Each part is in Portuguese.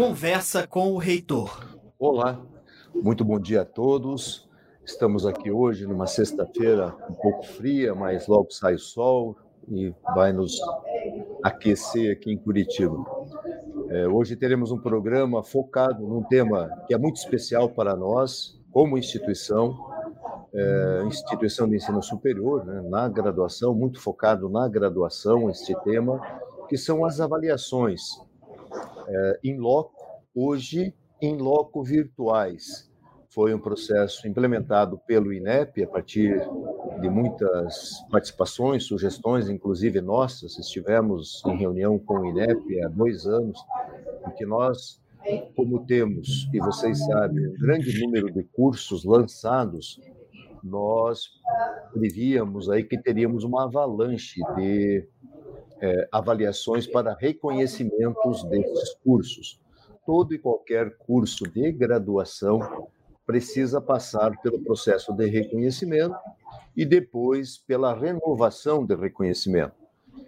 Conversa com o reitor. Olá, muito bom dia a todos. Estamos aqui hoje numa sexta-feira um pouco fria, mas logo sai o sol e vai nos aquecer aqui em Curitiba. É, hoje teremos um programa focado num tema que é muito especial para nós, como instituição, é, instituição de ensino superior, né, na graduação, muito focado na graduação, este tema, que são as avaliações é, em loco, hoje em loco virtuais. Foi um processo implementado pelo INEP a partir de muitas participações, sugestões, inclusive nossas. Estivemos em reunião com o INEP há dois anos, em que nós, como temos, e vocês sabem, um grande número de cursos lançados, nós prevíamos aí que teríamos uma avalanche de é, avaliações para reconhecimentos desses cursos. Todo e qualquer curso de graduação precisa passar pelo processo de reconhecimento e depois pela renovação de reconhecimento.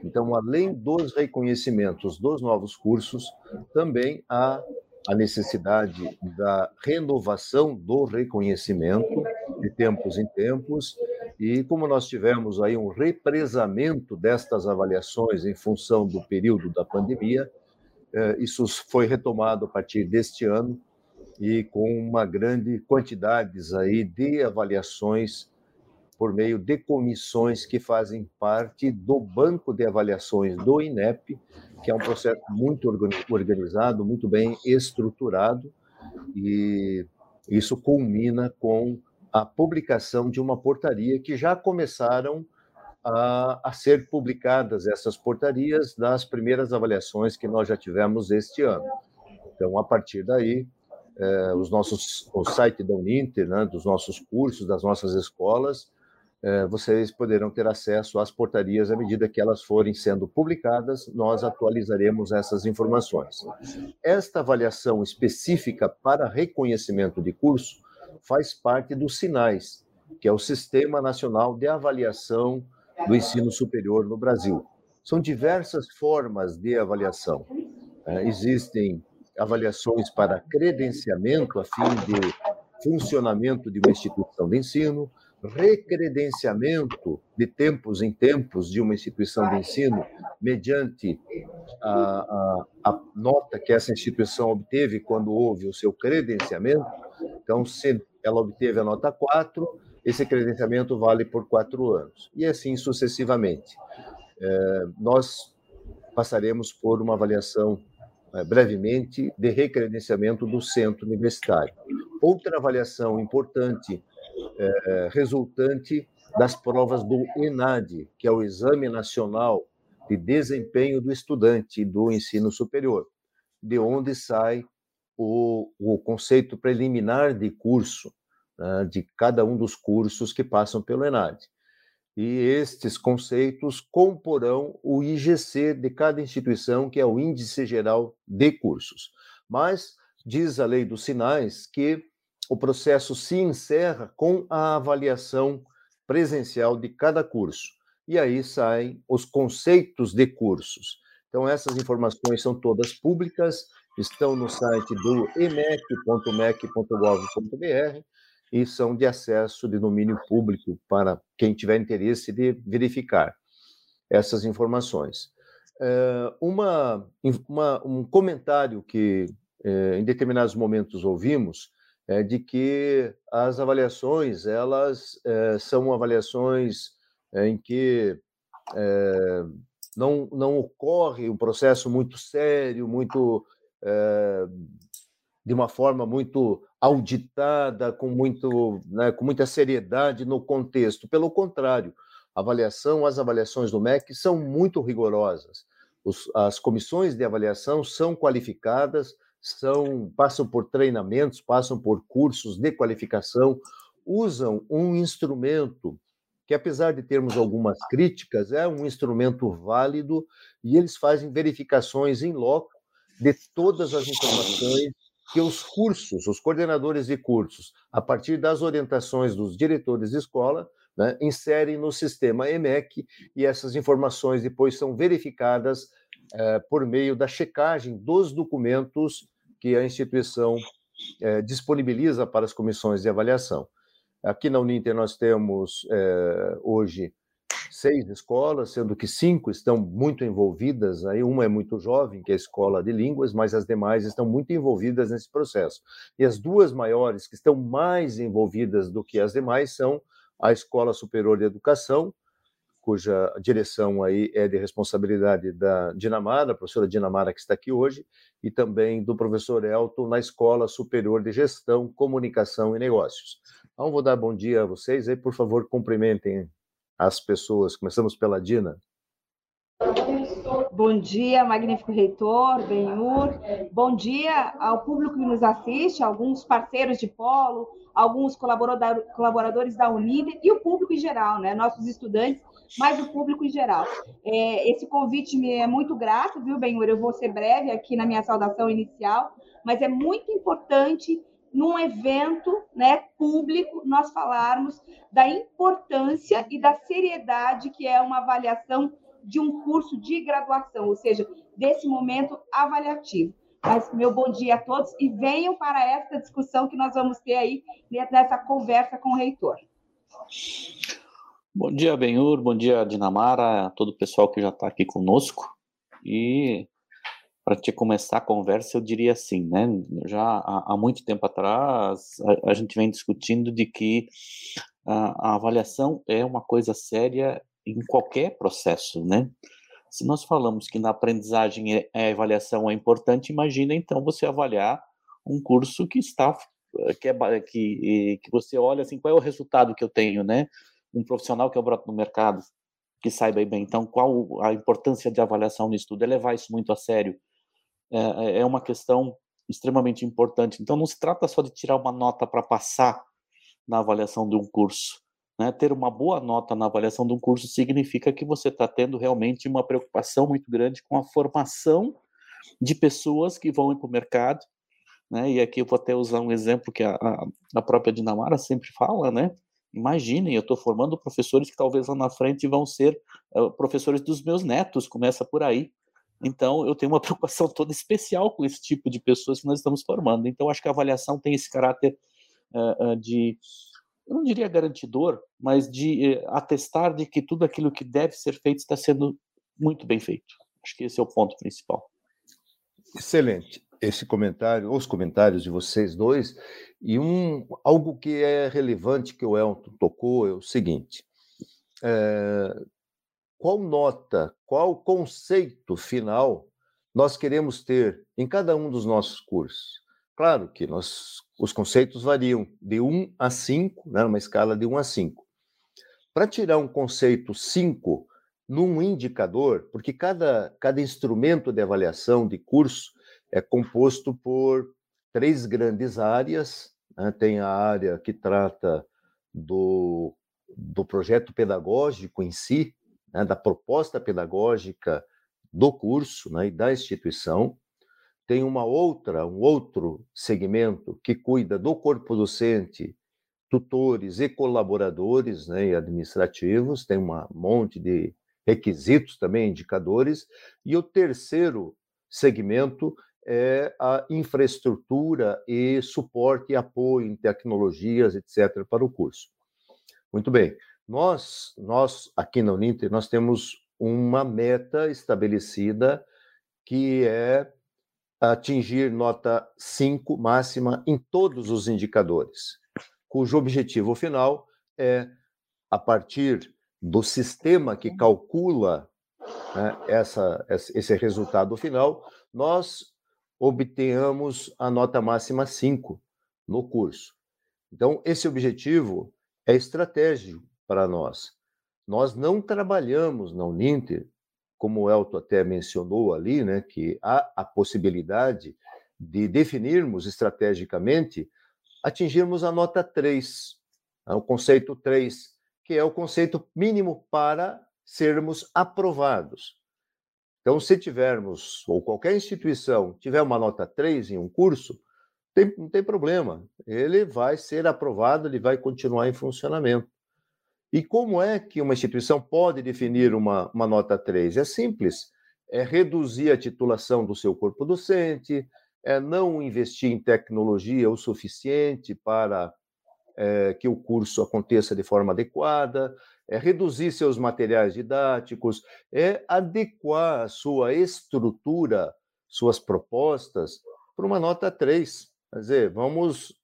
Então, além dos reconhecimentos dos novos cursos, também há a necessidade da renovação do reconhecimento de tempos em tempos e como nós tivemos aí um represamento destas avaliações em função do período da pandemia, isso foi retomado a partir deste ano e com uma grande quantidade aí de avaliações por meio de comissões que fazem parte do banco de avaliações do INEP, que é um processo muito organizado, muito bem estruturado, e isso culmina com a publicação de uma portaria que já começaram a, a, ser publicadas essas portarias das primeiras avaliações que nós já tivemos este ano. Então, a partir daí, eh, os nossos, o site da Uninter, né, dos nossos cursos, das nossas escolas, eh, vocês poderão ter acesso às portarias à medida que elas forem sendo publicadas, nós atualizaremos essas informações. Esta avaliação específica para reconhecimento de curso faz parte dos SINAIS, que é o Sistema Nacional de Avaliação do Ensino Superior no Brasil. São diversas formas de avaliação. É, existem avaliações para credenciamento a fim de funcionamento de uma instituição de ensino, recredenciamento de tempos em tempos de uma instituição de ensino mediante a, a, a, nota que essa instituição obteve quando houve o seu credenciamento. Então, se ela obteve a nota 4, esse credenciamento vale por quatro anos, e assim sucessivamente. É, nós passaremos por uma avaliação é, brevemente de recredenciamento do centro universitário. Outra avaliação importante é, resultante das provas do ENAD, que é o Exame Nacional de Desempenho do Estudante do Ensino Superior, de onde sai o, o conceito preliminar de curso, né, de cada um dos cursos que passam pelo ENAD. E estes conceitos comporão o IGC de cada instituição, que é o Índice Geral de Cursos. Mas diz a lei dos sinais que o processo se encerra com a avaliação presencial de cada curso. E aí saem os conceitos de cursos. Então, essas informações são todas públicas, estão no site do emec.mec.gov.br e são de acesso de domínio público para quem tiver interesse de verificar essas informações. Eh, uma, uma, um comentário que eh, em determinados momentos ouvimos é de que as avaliações elas é, são avaliações em que é, não, não ocorre um processo muito sério, muito é, de uma forma muito auditada, com, muito, né, com muita seriedade no contexto. Pelo contrário, avaliação, as avaliações do MEC são muito rigorosas. Os, as comissões de avaliação são qualificadas, são passam por treinamentos, passam por cursos de qualificação, usam um instrumento que, apesar de termos algumas críticas, é um instrumento válido e eles fazem verificações em loco de todas as informações que os cursos, os coordenadores de cursos, a partir das orientações dos diretores de escola, né, inserem no sistema EMEC e essas informações depois são verificadas eh, por meio da checagem dos documentos que a instituição é, disponibiliza para as comissões de avaliação. Aqui na Uninter nós temos é, hoje seis escolas, sendo que cinco estão muito envolvidas, aí uma é muito jovem, que é a escola de línguas, mas as demais estão muito envolvidas nesse processo. E as duas maiores que estão mais envolvidas do que as demais são a Escola Superior de Educação, cuja direção aí é de responsabilidade da Dinamara, a professora Dinamara que está aqui hoje, e também do professor Elton na Escola Superior de Gestão, Comunicação e Negócios. Então, vou dar bom dia a vocês aí, por favor, cumprimentem as pessoas. Começamos pela Dina. Bom dia, magnífico reitor, Benhur. Bom dia ao público que nos assiste, alguns parceiros de polo, alguns colaboradores da Unida e o público em geral, né? Nossos estudantes, mas o público em geral. É, esse convite me é muito grato, viu, Benhur? Eu vou ser breve aqui na minha saudação inicial, mas é muito importante num evento né, público, nós falarmos da importância e da seriedade que é uma avaliação de um curso de graduação, ou seja, desse momento avaliativo. Mas meu bom dia a todos e venham para esta discussão que nós vamos ter aí nessa conversa com o reitor. Bom dia, Benhur, bom dia, Dinamara, a todo o pessoal que já está aqui conosco. E para te começar a conversa, eu diria assim, né? Já há, há muito tempo atrás, a, a, gente vem discutindo de que a, a, avaliação é uma coisa séria em qualquer processo, né? Se nós falamos que na aprendizagem é, a avaliação é importante, imagina então você avaliar um curso que está que, é, que, que você olha assim, qual é o resultado que eu tenho, né? Um profissional que eu broto no mercado, que saiba bem. Então, qual a importância de avaliação no estudo? É levar isso muito a sério é, é, é uma questão extremamente importante. Então, não se trata só de tirar uma nota para passar na avaliação de um curso. Né? Ter uma boa nota na avaliação de um curso significa que você está tendo realmente uma preocupação muito grande com a formação de pessoas que vão para o mercado. Né? E aqui eu vou até usar um exemplo que a, a própria Dinamara sempre fala, né? Imaginem, eu estou formando professores que talvez lá na frente vão ser uh, professores dos meus netos, começa por aí. Então, eu tenho uma preocupação toda especial com esse tipo de pessoas que nós estamos formando. Então, acho que a avaliação tem esse caráter uh, de, eu não diria garantidor, mas de uh, atestar de que tudo aquilo que deve ser feito está sendo muito bem feito. Acho que esse é o ponto principal. Excelente esse comentário, os comentários de vocês dois, e um algo que é relevante que o Elton tocou é o seguinte: é, qual nota, qual conceito final nós queremos ter em cada um dos nossos cursos. Claro que nós, os conceitos variam de 1 a 5, né, numa escala de 1 a 5. Para tirar um conceito 5 num indicador, porque cada, cada instrumento de avaliação de curso é composto por três grandes áreas. Né? Tem a área que trata do, do projeto pedagógico em si, né, da proposta pedagógica do curso né, e da instituição. Tem uma outra, um outro segmento que cuida do corpo docente, tutores e colaboradores né, e administrativos, tem um monte de requisitos também, indicadores, e o terceiro segmento é a infraestrutura e suporte e apoio em tecnologias, etc., para o curso. Muito bem. Nós, nós aqui na Uninter, nós temos uma meta estabelecida que é atingir nota 5 máxima em todos os indicadores, cujo objetivo final é, a partir do sistema que calcula né, essa, esse resultado final, nós obtenhamos a nota máxima 5 no curso. Então, esse objetivo é estratégico para nós. Nós não trabalhamos na Uninter, como o Elton até mencionou ali, né, que há a possibilidade de definirmos estrategicamente atingirmos a nota 3, né, o conceito 3, que é o conceito mínimo para sermos aprovados. Então, se tivermos, ou qualquer instituição tiver uma nota 3 em um curso, tem, não tem problema. Ele vai ser aprovado, ele vai continuar em funcionamento. E como é que uma instituição pode definir uma, uma nota 3? É simples, é reduzir a titulação do seu corpo docente, é não investir em tecnologia o suficiente para é, que o curso aconteça de forma adequada, é reduzir seus materiais didáticos, é adequar a sua estrutura, suas propostas para uma nota 3. Quer dizer, vamos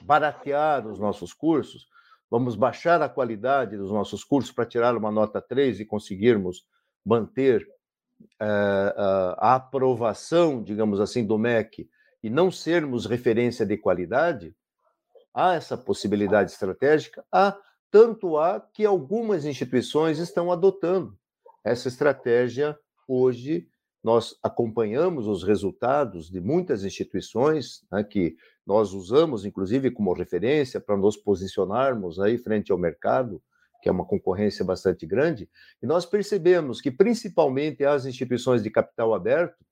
baratear os nossos cursos, vamos baixar a qualidade dos nossos cursos para tirar uma nota 3 e conseguirmos manter é, a aprovação, digamos assim, do MEC e não sermos referência de qualidade, há essa possibilidade estratégica, há tanto há que algumas instituições estão adotando essa estratégia hoje. Nós acompanhamos os resultados de muitas instituições né, que nós usamos, inclusive, como referência para nos posicionarmos aí frente ao mercado, que é uma concorrência bastante grande, e nós percebemos que, principalmente as instituições de capital aberto,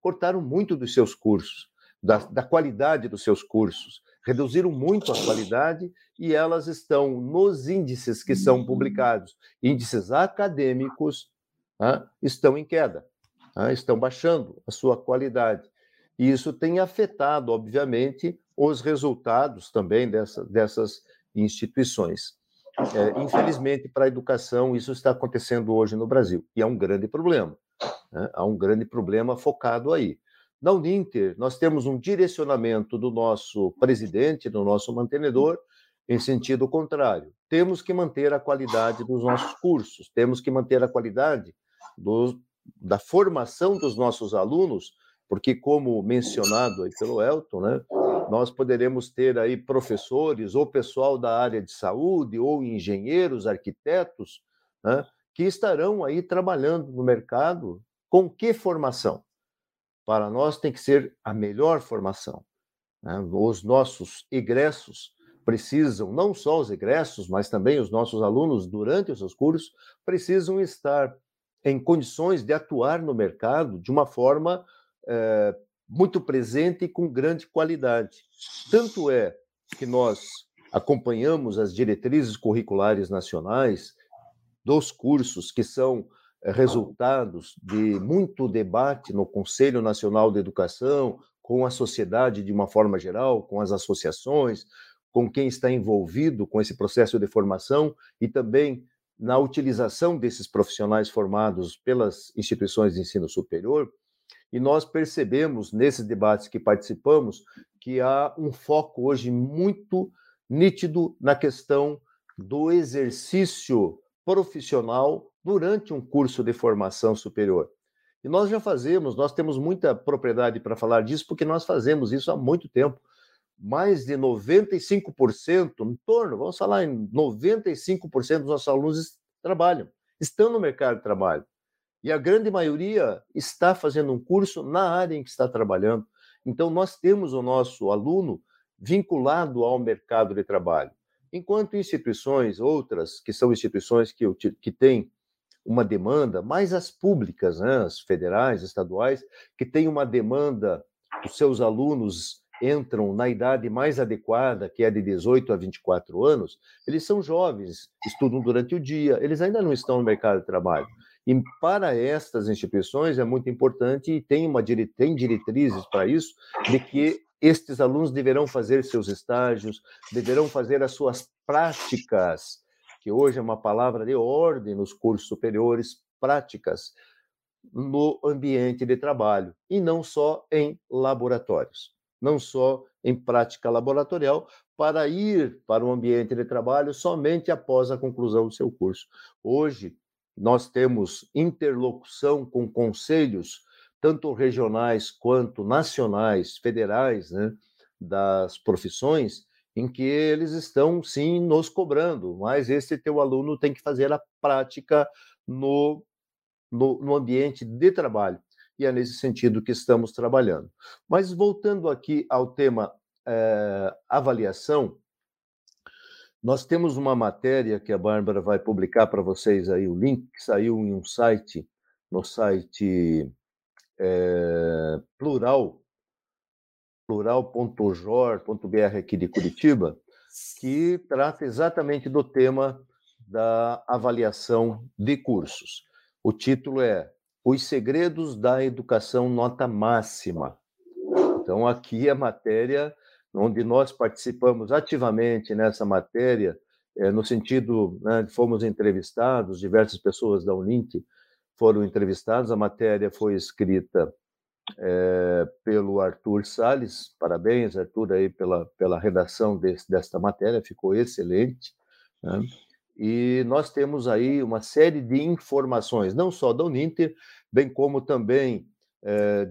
cortaram muito dos seus cursos, da, da qualidade dos seus cursos, reduziram muito a qualidade e elas estão nos índices que são publicados, índices acadêmicos, né, estão em queda, né, estão baixando a sua qualidade. E isso tem afetado, obviamente, os resultados também dessa, dessas instituições. É, infelizmente, para a educação, isso está acontecendo hoje no Brasil, e é um grande problema. Né? Há um grande problema focado aí. Na Uninter, nós temos um direcionamento do nosso presidente, do nosso mantenedor, em sentido contrário. Temos que manter a qualidade dos nossos cursos, temos que manter a qualidade do, da formação dos nossos alunos, porque, como mencionado aí pelo Elton, né, nós poderemos ter aí professores ou pessoal da área de saúde, ou engenheiros, arquitetos, né, que estarão aí trabalhando no mercado com que formação? para nós tem que ser a melhor formação. Né? Os nossos egressos precisam, não só os egressos, mas também os nossos alunos, durante os seus cursos, precisam estar em condições de atuar no mercado de uma forma muito presente e com grande qualidade. Tanto é que nós acompanhamos as diretrizes curriculares nacionais dos cursos que são eh, resultados de muito debate no Conselho Nacional de Educação, com a sociedade de uma forma geral, com as associações, com quem está envolvido com esse processo de formação e também na utilização desses profissionais formados pelas instituições de ensino superior. E nós percebemos nesses debates que participamos que há um foco hoje muito nítido na questão do exercício profissional durante um curso de formação superior. E nós já fazemos, nós temos muita propriedade para falar disso, porque nós fazemos isso há muito tempo. Mais de 95%, em torno, vamos falar em 95% dos nossos alunos trabalham, estão no mercado de trabalho. E a grande maioria está fazendo um curso na área em que está trabalhando. Então, nós temos o nosso aluno vinculado ao mercado de trabalho. Enquanto instituições, outras, que são instituições que, que têm uma demanda, mais as públicas, né, as federais, estaduais, que têm uma demanda, os seus alunos entram na idade mais adequada, que é de 18 a 24 anos, eles são jovens, estudam durante o dia, eles ainda não estão no mercado de trabalho. E para estas instituições é muito importante e tem, uma, tem diretrizes para isso, de que estes alunos deverão fazer seus estágios, deverão fazer as suas práticas que hoje é uma palavra de ordem nos cursos superiores, práticas no ambiente de trabalho, e não só em laboratórios, não só em prática laboratorial, para ir para o ambiente de trabalho somente após a conclusão do seu curso. Hoje, nós temos interlocução com conselhos, tanto regionais quanto nacionais, federais, né, das profissões, em que eles estão sim nos cobrando, mas esse teu aluno tem que fazer a prática no, no, no ambiente de trabalho. E é nesse sentido que estamos trabalhando. Mas voltando aqui ao tema é, avaliação, nós temos uma matéria que a Bárbara vai publicar para vocês aí, o link que saiu em um site, no site é, Plural, plural.jor.br aqui de Curitiba, que trata exatamente do tema da avaliação de cursos. O título é Os Segredos da Educação Nota Máxima. Então, aqui a matéria, onde nós participamos ativamente nessa matéria, é, no sentido, né, fomos entrevistados, diversas pessoas da Unint foram entrevistadas, a matéria foi escrita é, pelo Arthur Sales, parabéns, Arthur, aí pela, pela redação desse, desta matéria, ficou excelente. Né? E nós temos aí uma série de informações, não só da Uninter, bem como também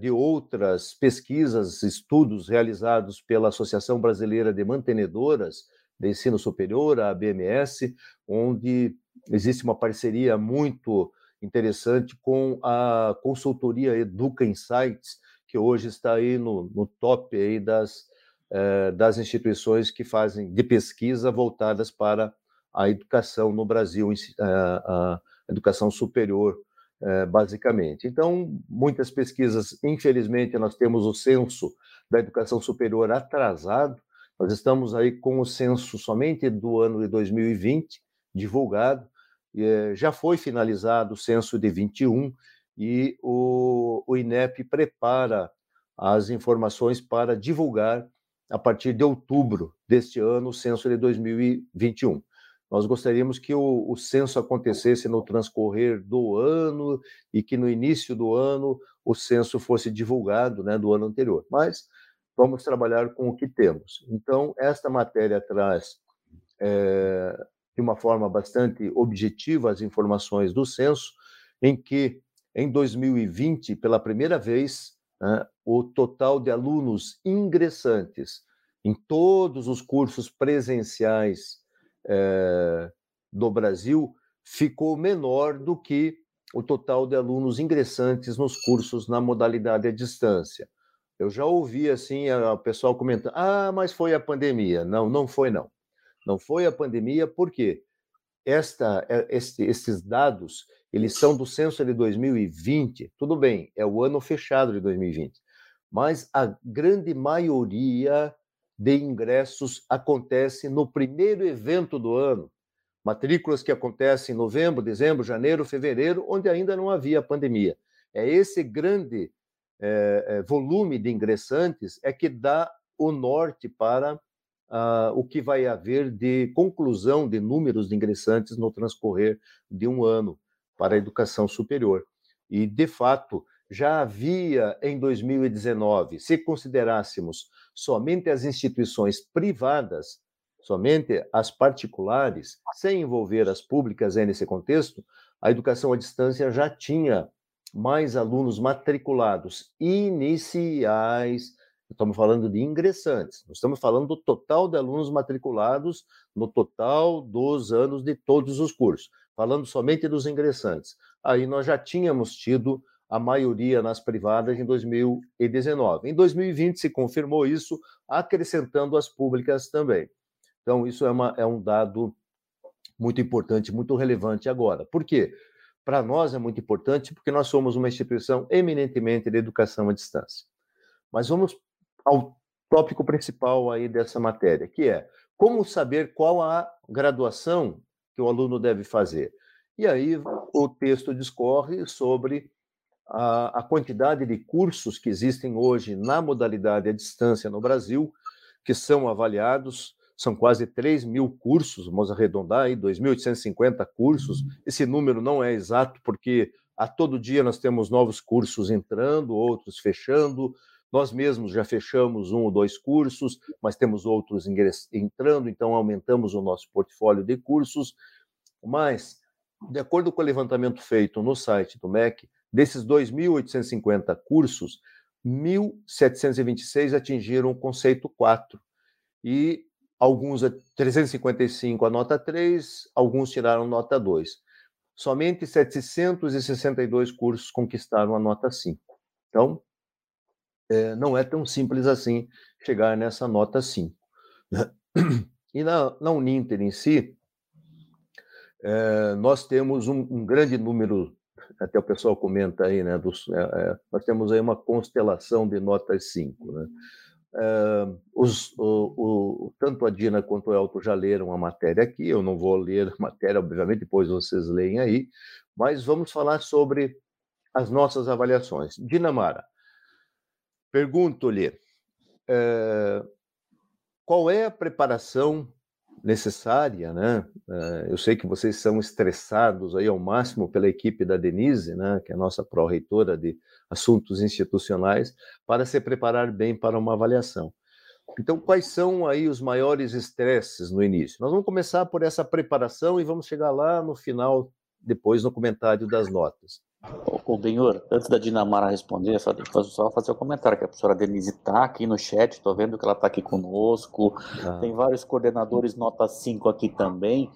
de outras pesquisas, estudos realizados pela Associação Brasileira de Mantenedoras de Ensino Superior, a ABMS, onde existe uma parceria muito interessante com a consultoria Educa Insights, que hoje está aí no, no top aí das, eh, das instituições que fazem de pesquisa voltadas para a educação no Brasil, eh, a educação superior, eh, basicamente. Então, muitas pesquisas, infelizmente, nós temos o censo da educação superior atrasado, nós estamos aí com o censo somente do ano de 2020 divulgado, eh, já foi finalizado o censo de 21 e o, o INEP prepara as informações para divulgar a partir de outubro deste ano o censo de 2021. Nós gostaríamos que o, o, censo acontecesse no transcorrer do ano e que no início do ano o censo fosse divulgado, né, do ano anterior. Mas vamos trabalhar com o que temos. Então, esta matéria traz é, de uma forma bastante objetiva as informações do censo, em que em 2020, pela primeira vez, né, o total de alunos ingressantes em todos os cursos presenciais é, do Brasil ficou menor do que o total de alunos ingressantes nos cursos na modalidade à distância. Eu já ouvi assim o pessoal comentando: ah, mas foi a pandemia. Não, não foi não. Não foi a pandemia, porque esta, é, este, esses dados eles são do censo de 2020. Tudo bem, é o ano fechado de 2020, mas a grande maioria de ingressos acontece no primeiro evento do ano. Matrículas que acontecem em novembro, dezembro, janeiro, fevereiro, onde ainda não havia pandemia. É esse grande é, volume de ingressantes é que dá o norte para uh, o que vai haver de conclusão de números de ingressantes no transcorrer de um ano para a educação superior. E, de fato, já havia em 2019, se considerássemos somente as instituições privadas, somente as particulares, sem envolver as públicas nesse contexto, a educação à distância já tinha mais alunos matriculados iniciais. Estamos falando de ingressantes, estamos falando do total de alunos matriculados no total dos anos de todos os cursos, falando somente dos ingressantes. Aí nós já tínhamos tido a maioria nas privadas em 2019. Em 2020 se confirmou isso, acrescentando as públicas também. Então, isso é, uma, é um dado muito importante, muito relevante agora. Por quê? Para nós é muito importante porque nós somos uma instituição eminentemente de educação à distância. Mas vamos ao tópico principal aí dessa matéria, que é como saber qual a graduação que o aluno deve fazer. E aí o texto discorre sobre a, a quantidade de cursos que existem hoje na modalidade à distância no Brasil, que são avaliados, são quase 3 mil cursos, vamos arredondar aí, 2.850 cursos. Esse número não é exato, porque a todo dia nós temos novos cursos entrando, outros fechando, nós mesmos já fechamos um ou dois cursos, mas temos outros entrando, então aumentamos o nosso portfólio de cursos. Mas, de acordo com o levantamento feito no site do MEC, desses 2.850 cursos, 1.726 atingiram o conceito 4 e alguns 355 a nota 3, alguns tiraram nota 2. Somente 762 cursos conquistaram a nota 5. Então, é, não é tão simples assim chegar nessa nota 5. Né? E na, na Uninter em si, é, nós temos um, um, grande número, até o pessoal comenta aí, né? Dos, é, nós temos aí uma constelação de notas 5. Né? Os, o, o, tanto a Dina quanto o Elton já leram a matéria aqui, eu não vou ler a matéria, obviamente, depois vocês leem aí, mas vamos falar sobre as nossas avaliações. Dinamara, Pergunto-lhe: é, qual é a preparação necessária, né? É, eu sei que vocês são estressados aí ao máximo pela equipe da Denise, né, que é a nossa pró-reitora de assuntos institucionais, para se preparar bem para uma avaliação. Então, quais são aí os maiores estresses no início? Nós vamos começar por essa preparação e vamos chegar lá no final, depois no comentário das notas. Ô, Benhor, antes da Dinamara responder, só, só fazer o um comentário, que a professora Denise está aqui no chat, estou vendo que ela está aqui conosco, ah. tem vários coordenadores nota 5 aqui também,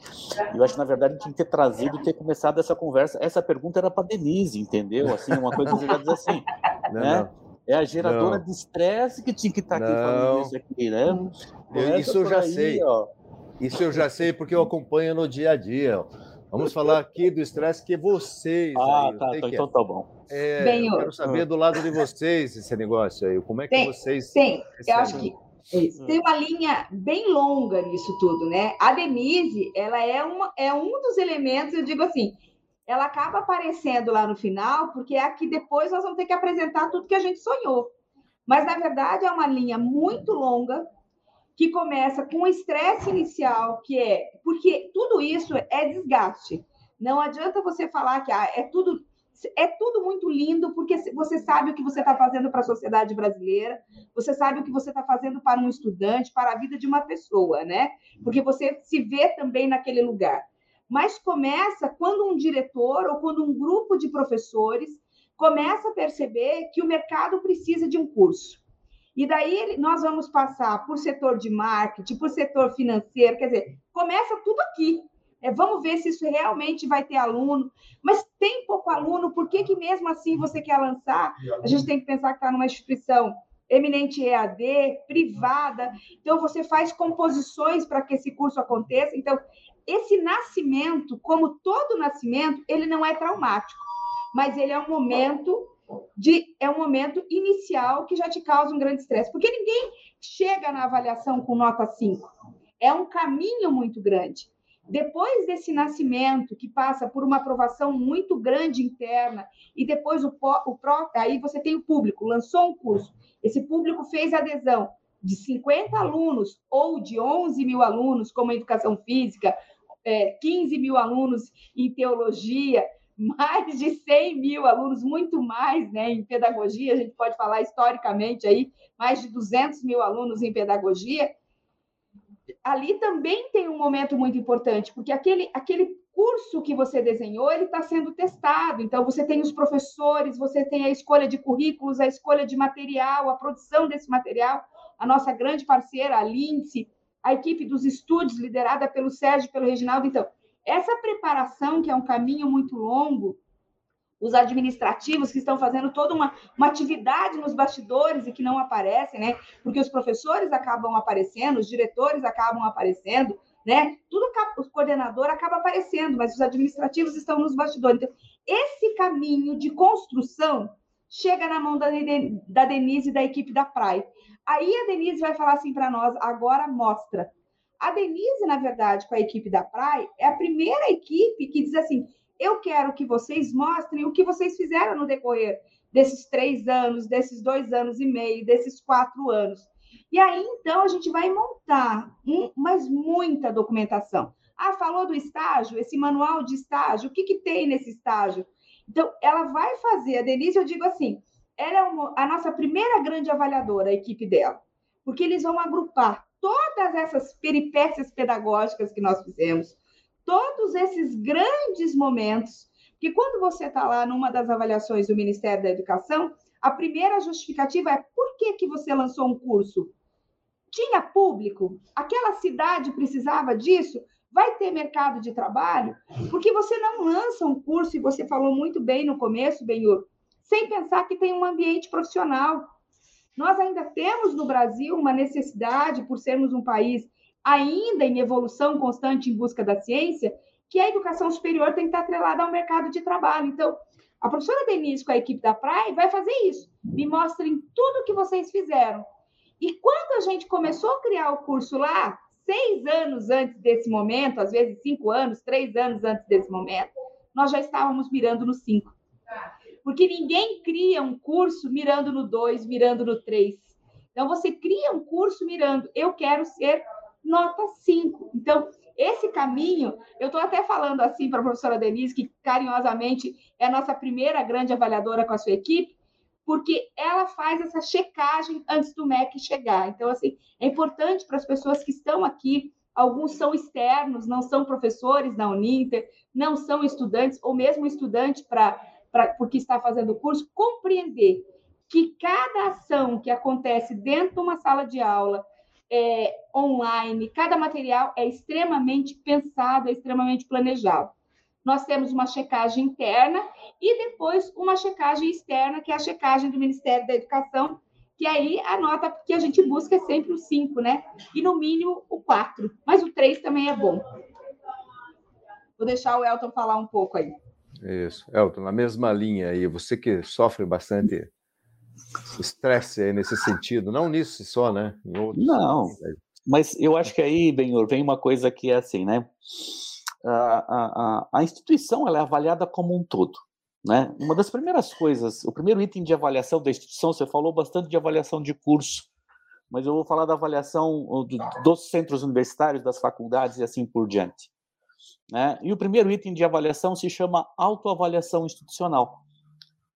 e eu acho que, na verdade, a gente tinha que ter trazido ter começado essa conversa, essa pergunta era para Denise, entendeu? Assim, uma coisa que você já diz assim, não, né? Não. É a geradora não. de estresse que tinha que estar tá aqui falando isso aqui, né? Eu, isso eu já aí, sei. Ó. Isso eu já sei porque eu acompanho no dia a dia. Vamos falar aqui do estresse que vocês. Ah, aí, tá, então é. tá bom. É, Bem, eu quero saber do lado de vocês esse negócio aí. Como é que tem, vocês. Tem, eu acho que isso. tem uma linha bem longa nisso tudo, né? A Denise, ela é, uma, é um dos elementos, eu digo assim, ela acaba aparecendo lá no final, porque é aqui depois nós vamos ter que apresentar tudo que a gente sonhou. Mas, na verdade, é uma linha muito longa, que começa com o estresse inicial, que é porque tudo isso é desgaste. Não adianta você falar que ah, é tudo é tudo muito lindo porque você sabe o que você está fazendo para a sociedade brasileira, você sabe o que você está fazendo para um estudante, para a vida de uma pessoa, né? Porque você se vê também naquele lugar. Mas começa quando um diretor ou quando um grupo de professores começa a perceber que o mercado precisa de um curso. E daí nós vamos passar por setor de marketing, por setor financeiro, quer dizer, começa tudo aqui. É, vamos ver se isso realmente vai ter aluno. Mas tem pouco aluno, por que, que mesmo assim você quer lançar? A gente tem que pensar que está numa instituição eminente EAD, privada. Então, você faz composições para que esse curso aconteça. Então, esse nascimento, como todo nascimento, ele não é traumático, mas ele é um momento de é um momento inicial que já te causa um grande estresse, porque ninguém chega na avaliação com nota 5. É um caminho muito grande. Depois desse nascimento, que passa por uma aprovação muito grande interna, e depois o, o aí você tem o público, lançou um curso, esse público fez adesão de 50 alunos ou de 11 mil alunos, como educação física, é, 15 mil alunos em teologia, mais de 100 mil alunos, muito mais né, em pedagogia, a gente pode falar historicamente aí, mais de 200 mil alunos em pedagogia. Ali também tem um momento muito importante, porque aquele, aquele curso que você desenhou, ele está sendo testado. Então, você tem os professores, você tem a escolha de currículos, a escolha de material, a produção desse material. A nossa grande parceira, a Lindsay, a equipe dos estúdios, liderada pelo Sérgio pelo Reginaldo. Então, essa preparação, que é um caminho muito longo, os administrativos que estão fazendo toda uma, uma atividade nos bastidores e que não aparecem, né? Porque os professores acabam aparecendo, os diretores acabam aparecendo, né? Tudo o coordenador acaba aparecendo, mas os administrativos estão nos bastidores. Então, esse caminho de construção chega na mão da, da Denise e da equipe da Praia. Aí a Denise vai falar assim para nós: agora mostra a Denise, na verdade, com a equipe da Praia, é a primeira equipe que diz assim: eu quero que vocês mostrem o que vocês fizeram no decorrer desses três anos, desses dois anos e meio, desses quatro anos. E aí, então, a gente vai montar, um, mas muita documentação. Ah, falou do estágio, esse manual de estágio, o que, que tem nesse estágio? Então, ela vai fazer, a Denise, eu digo assim, ela é uma, a nossa primeira grande avaliadora, a equipe dela, porque eles vão agrupar todas essas peripécias pedagógicas que nós fizemos, todos esses grandes momentos, que quando você está lá numa das avaliações do Ministério da Educação, a primeira justificativa é por que, que você lançou um curso? Tinha público? Aquela cidade precisava disso? Vai ter mercado de trabalho? Porque você não lança um curso, e você falou muito bem no começo, Benhur, sem pensar que tem um ambiente profissional. Nós ainda temos no Brasil uma necessidade, por sermos um país ainda em evolução constante em busca da ciência, que a educação superior tem que estar atrelada ao mercado de trabalho. Então, a professora Denise, com a equipe da Praia, vai fazer isso. Me mostrem tudo o que vocês fizeram. E quando a gente começou a criar o curso lá, seis anos antes desse momento, às vezes cinco anos, três anos antes desse momento, nós já estávamos mirando no cinco. Porque ninguém cria um curso mirando no 2, mirando no 3. Então, você cria um curso mirando, eu quero ser nota 5. Então, esse caminho, eu estou até falando assim para a professora Denise, que carinhosamente é a nossa primeira grande avaliadora com a sua equipe, porque ela faz essa checagem antes do MEC chegar. Então, assim, é importante para as pessoas que estão aqui, alguns são externos, não são professores da Uninter, não são estudantes, ou mesmo estudante para porque está fazendo o curso, compreender que cada ação que acontece dentro de uma sala de aula, é, online, cada material é extremamente pensado, é extremamente planejado. Nós temos uma checagem interna e depois uma checagem externa, que é a checagem do Ministério da Educação, que aí a nota que a gente busca é sempre o 5, né? E no mínimo o 4, mas o 3 também é bom. Vou deixar o Elton falar um pouco aí. Isso, Elton, na mesma linha aí, você que sofre bastante estresse aí nesse sentido, não nisso só, né? não, mas eu acho que aí, Benhor, vem uma coisa que é assim, né? A, a, a instituição ela é avaliada como um todo. Né? Uma das primeiras coisas, o primeiro item de avaliação da instituição, você falou bastante de avaliação de curso, mas eu vou falar da avaliação dos centros universitários, das faculdades e assim por diante. Né? E o primeiro item de avaliação se chama autoavaliação institucional.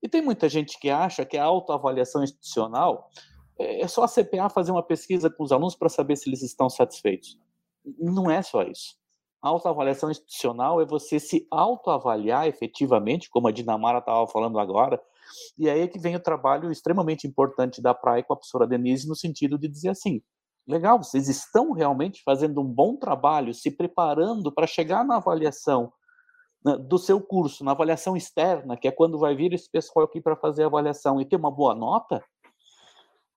E tem muita gente que acha que a autoavaliação institucional é, é só a CPA fazer uma pesquisa com os alunos para saber se eles estão satisfeitos. Não é só isso. A autoavaliação institucional é você se autoavaliar efetivamente, como a Dinamara estava falando agora, e aí é que vem o trabalho extremamente importante da Praia com a professora Denise, no sentido de dizer assim: legal, vocês estão realmente fazendo um bom trabalho, se preparando para chegar na avaliação né, do seu curso, na avaliação externa, que é quando vai vir esse pessoal aqui para fazer a avaliação e ter uma boa nota,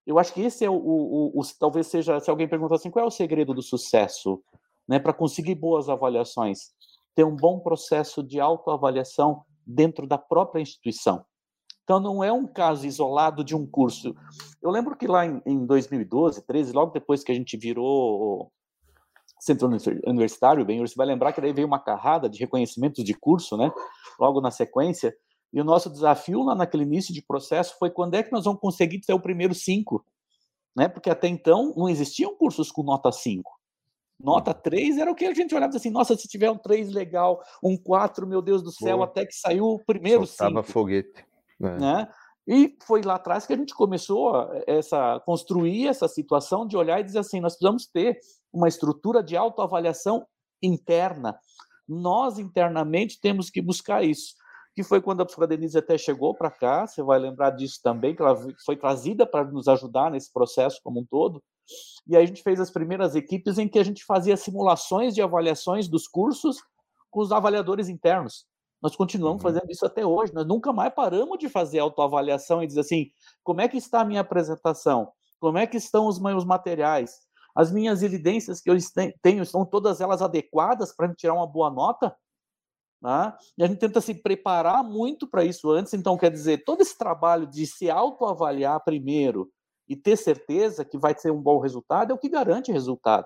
eu acho que esse é o, o, o, talvez seja, se alguém perguntar assim, qual é o segredo do sucesso, né, para conseguir boas avaliações? Ter um bom processo de autoavaliação dentro da própria instituição. Então, não é um caso isolado de um curso. Eu lembro que lá em, em 2012, 13, logo depois que a gente virou centro universitário, bem, você vai lembrar que daí veio uma carrada de reconhecimentos de curso, né? Logo na sequência. E o nosso desafio lá naquele início de processo foi quando é que nós vamos conseguir ter o primeiro cinco, né? Porque até então não existiam cursos com nota 5. Nota 3 era o que a gente olhava assim, nossa, se tiver um 3 legal, um 4, meu Deus do céu, até que saiu o primeiro 5. foguete. Né? né? E foi lá atrás que a gente começou a essa, construir essa situação de olhar e dizer assim, nós precisamos ter uma estrutura de autoavaliação interna. Nós, internamente, temos que buscar isso. Que foi quando a professora Denise até chegou para cá, você vai lembrar disso também, que ela foi trazida para nos ajudar nesse processo como um todo. E aí a gente fez as primeiras equipes em que a gente fazia simulações de avaliações dos cursos com os avaliadores internos. Nós continuamos uhum. fazendo isso até hoje. Nós nunca mais paramos de fazer autoavaliação e dizer assim: como é que está a minha apresentação? Como é que estão os meus materiais? As minhas evidências que eu tenho, são todas elas adequadas para tirar uma boa nota? Né? E a gente tenta se preparar muito para isso antes. Então, quer dizer, todo esse trabalho de se autoavaliar primeiro e ter certeza que vai ter um bom resultado é o que garante resultado.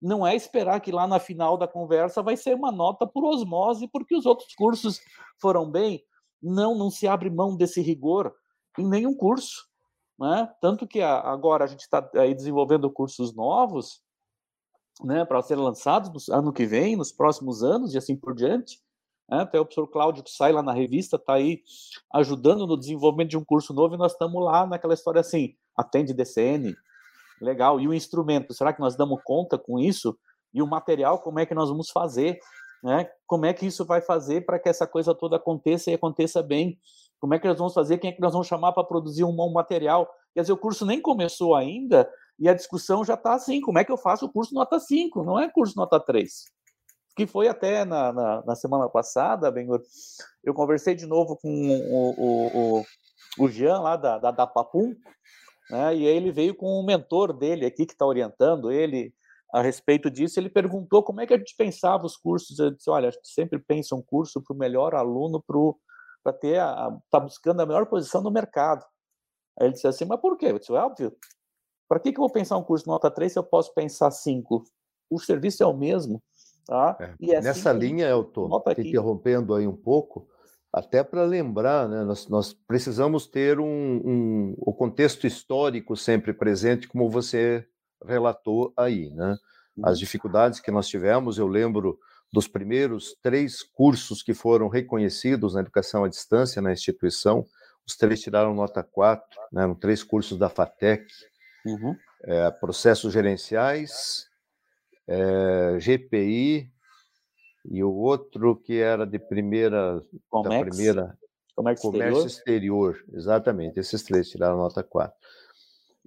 Não é esperar que lá na final da conversa vai ser uma nota por osmose, porque os outros cursos foram bem. Não, não se abre mão desse rigor em nenhum curso. Né? Tanto que agora a gente está desenvolvendo cursos novos né, para serem lançados no ano que vem, nos próximos anos e assim por diante. Né? Até o professor Cláudio, que sai lá na revista, está aí ajudando no desenvolvimento de um curso novo e nós estamos lá naquela história assim: atende DCN, legal. E o instrumento, será que nós damos conta com isso? E o material, como é que nós vamos fazer? Né? Como é que isso vai fazer para que essa coisa toda aconteça e aconteça bem? Como é que nós vamos fazer? Quem é que nós vamos chamar para produzir um bom material? Quer dizer, o curso nem começou ainda e a discussão já está assim: como é que eu faço o curso nota 5? Não é curso nota 3. Que foi até na, na, na semana passada, Benhur, eu conversei de novo com o, o, o, o Jean lá da, da, da Papum, né, e aí ele veio com um mentor dele aqui que está orientando ele a respeito disso. Ele perguntou como é que a gente pensava os cursos. Eu disse: olha, a gente sempre pensa um curso para o melhor aluno, para ter a, tá buscando a melhor posição no mercado. Aí ele disse assim, mas por quê? Eu disse, é óbvio. Para que, que eu vou pensar um curso nota 3 se eu posso pensar 5? O serviço é o mesmo. Tá? É. É Nessa assim, linha, eu estou te interrompendo aí um pouco, até para lembrar, né, nós, nós, precisamos ter um, um, o contexto histórico sempre presente, como você relatou aí, né? As dificuldades que nós tivemos, eu lembro dos primeiros três cursos que foram reconhecidos na educação à distância na instituição, os três tiraram nota 4, né, eram três cursos da FATEC, uhum. é, processos gerenciais, é, GPI, e o outro que era de primeira, Comex, da primeira comércio, comércio exterior. exterior. exatamente, esses três tiraram nota 4.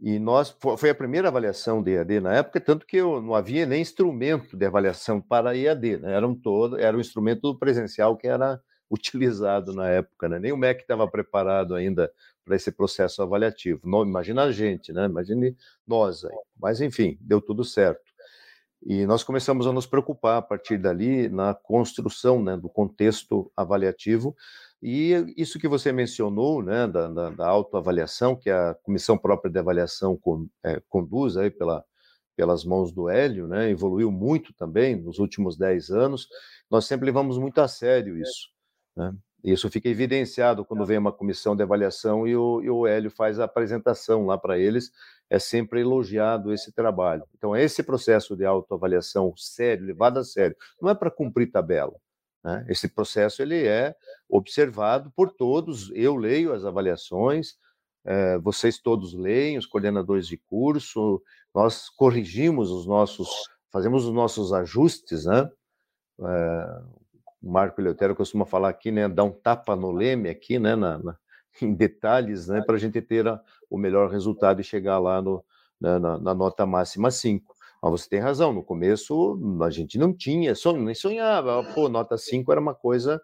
E nós foi a primeira avaliação de EAD na época, tanto que eu, não havia nem instrumento de avaliação para EAD, né? era um todo, era um instrumento presencial que era utilizado na época, né? Nem o MEC estava preparado ainda para esse processo avaliativo. Não, imagina a gente, né? Imagine nós aí. Mas enfim, deu tudo certo. E nós começamos a nos preocupar a partir dali na construção né, do contexto avaliativo. E isso que você mencionou, né, da, da, da autoavaliação, que a Comissão Própria de Avaliação é, conduz aí pela, pelas mãos do Hélio, né, evoluiu muito também nos últimos 10 anos. Nós sempre levamos muito a sério isso. Né? Isso fica evidenciado quando vem uma comissão de avaliação e o, e o Hélio faz a apresentação lá para eles, é sempre elogiado esse trabalho. Então, esse processo de autoavaliação sério, levado a sério, não é para cumprir tabela. Né? Esse processo ele é observado por todos, eu leio as avaliações, é, vocês todos leem, os coordenadores de curso, nós corrigimos os nossos, fazemos os nossos ajustes, né? É, o Marco Eleutério costuma falar aqui, né, dar um tapa no leme aqui, né, na, na em detalhes, né, para a gente ter a, o melhor resultado e chegar lá no, né, na, na, nota máxima 5. Mas você tem razão, no começo a gente não tinha, sonho, nem sonhava, pô, nota 5 era uma coisa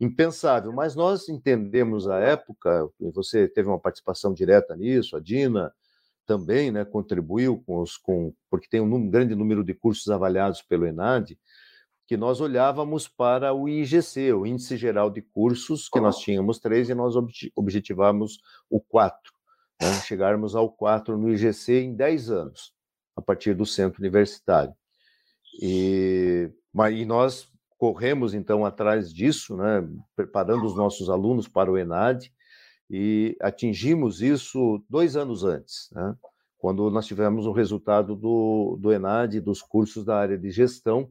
impensável, mas nós entendemos a época, você teve uma participação direta nisso, a Dina também, né, contribuiu com os, com, porque tem um grande número de cursos avaliados pelo ENAD, que nós olhávamos para o IGC, o Índice Geral de Cursos, que nós tínhamos três e nós objetivávamos o quatro, né? chegarmos ao quatro no IGC em dez anos, a partir do centro universitário. E, e nós corremos então atrás disso, né? preparando os nossos alunos para o ENAD, e atingimos isso dois anos antes, né? quando nós tivemos o resultado do, do ENAD, dos cursos da área de gestão,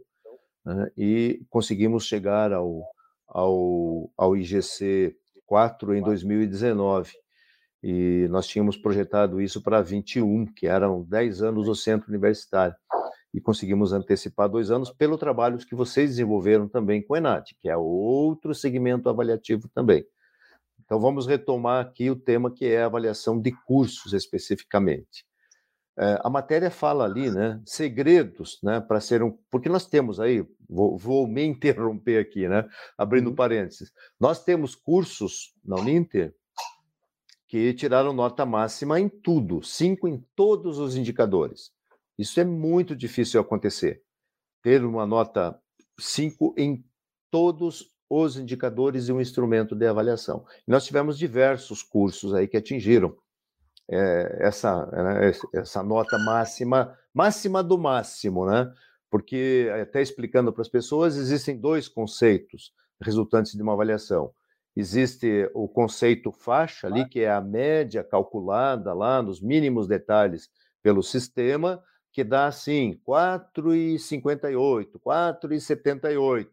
né, e conseguimos chegar ao, ao, ao IGC 4 em 2019. E nós tínhamos projetado isso para 21, que eram 10 anos do centro universitário. E conseguimos antecipar dois anos pelo trabalho que vocês desenvolveram também com o ENAT, que é outro segmento avaliativo também. Então, vamos retomar aqui o tema que é a avaliação de cursos especificamente. É, a matéria fala ali, né, segredos, né, para ser um, porque nós temos aí, vou, vou me interromper aqui, né, abrindo uhum. parênteses, nós temos cursos na Uninter que tiraram nota máxima em tudo, cinco em todos os indicadores. Isso é muito difícil acontecer, ter uma nota cinco em todos os indicadores e um instrumento de avaliação. E nós tivemos diversos cursos aí que atingiram é, essa, né, essa nota máxima, máxima do máximo, né? Porque, até explicando para as pessoas, existem dois conceitos resultantes de uma avaliação. Existe o conceito faixa ali, que é a média calculada lá nos mínimos detalhes pelo sistema, que dá assim 4,58, 4,78.